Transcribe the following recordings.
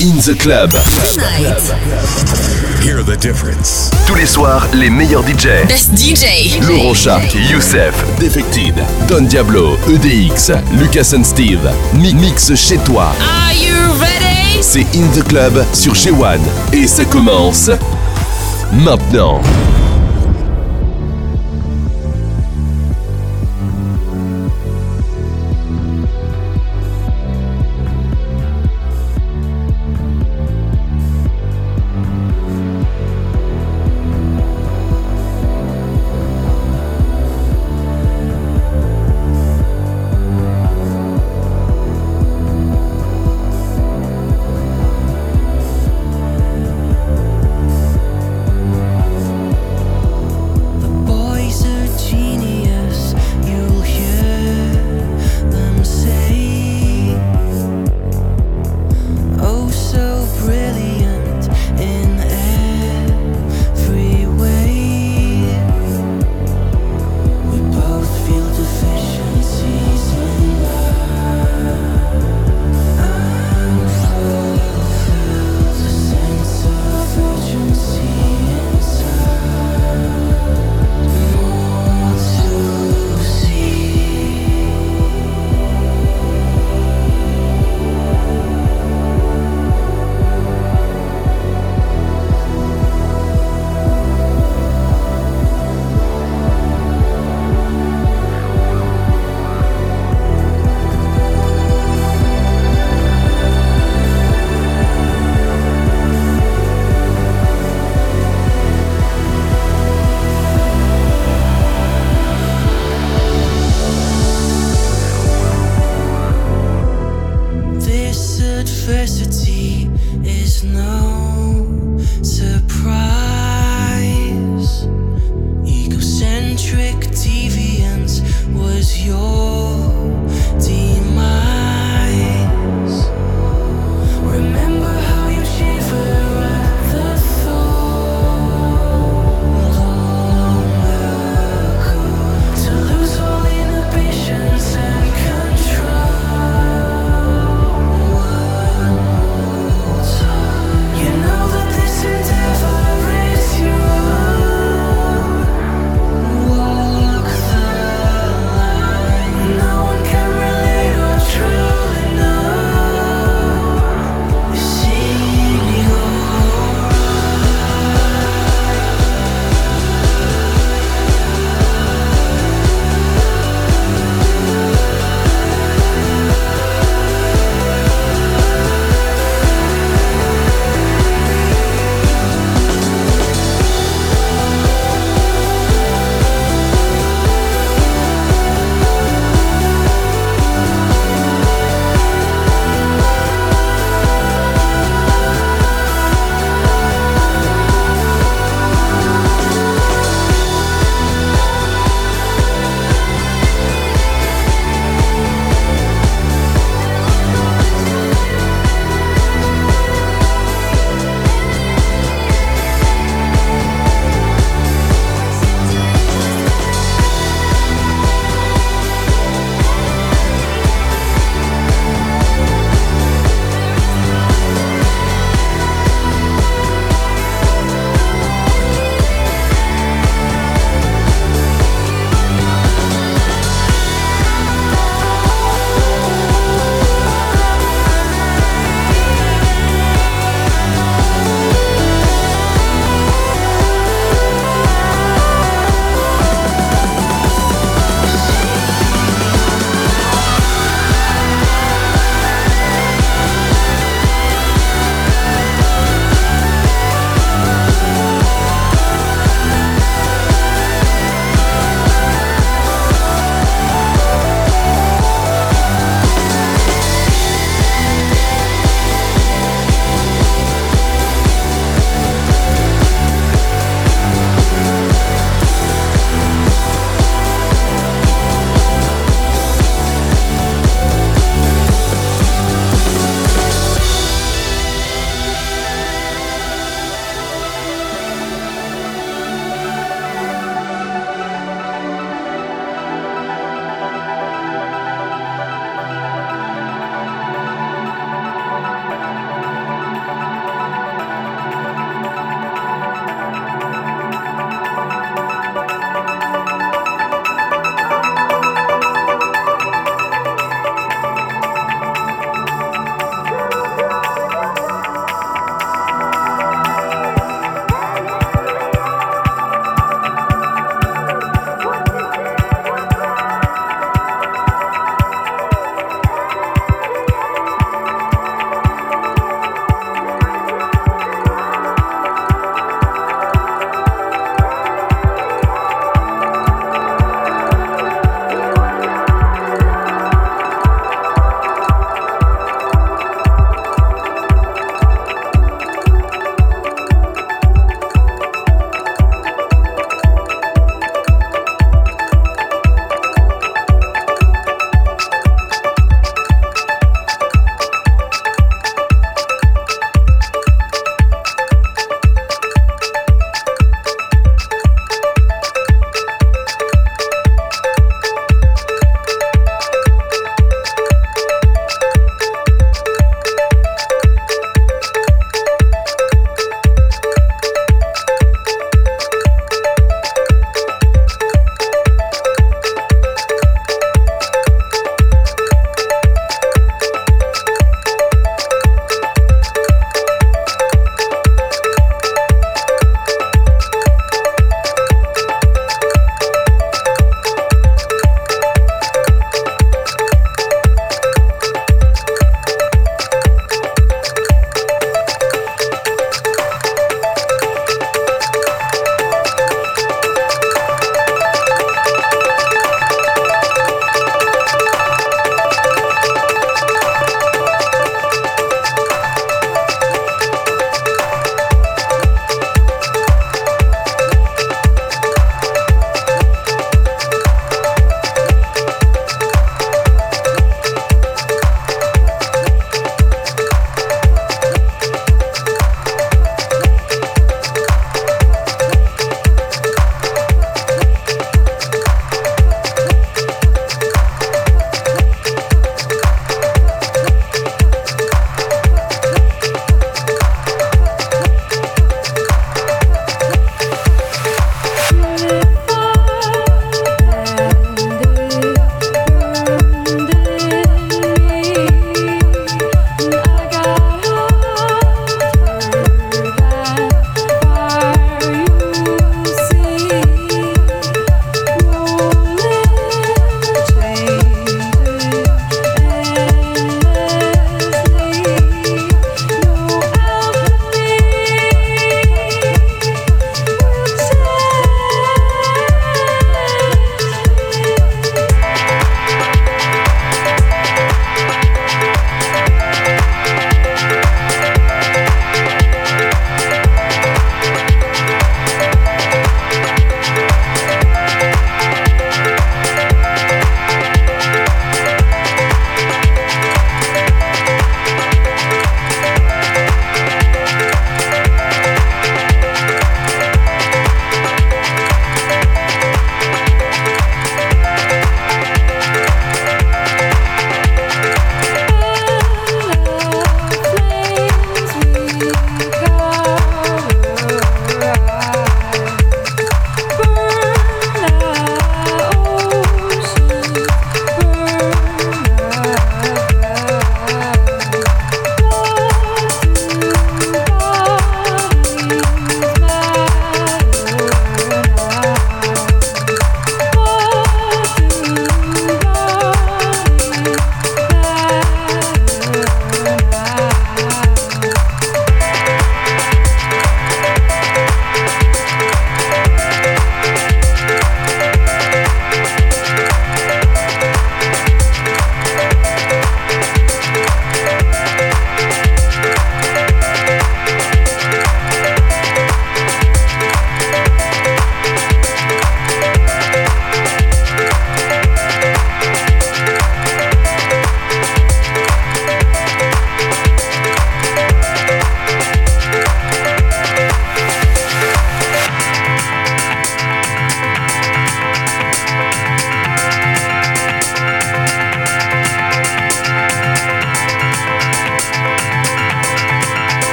In the Club. Hear the difference. Tous les soirs, les meilleurs DJ. Best DJ. Laurent Shark, Youssef, Defected, Don Diablo, EDX, Lucas and Steve. Mix chez toi. Are you ready? C'est In the Club sur G1. Et ça commence maintenant.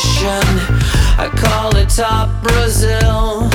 I call it top Brazil.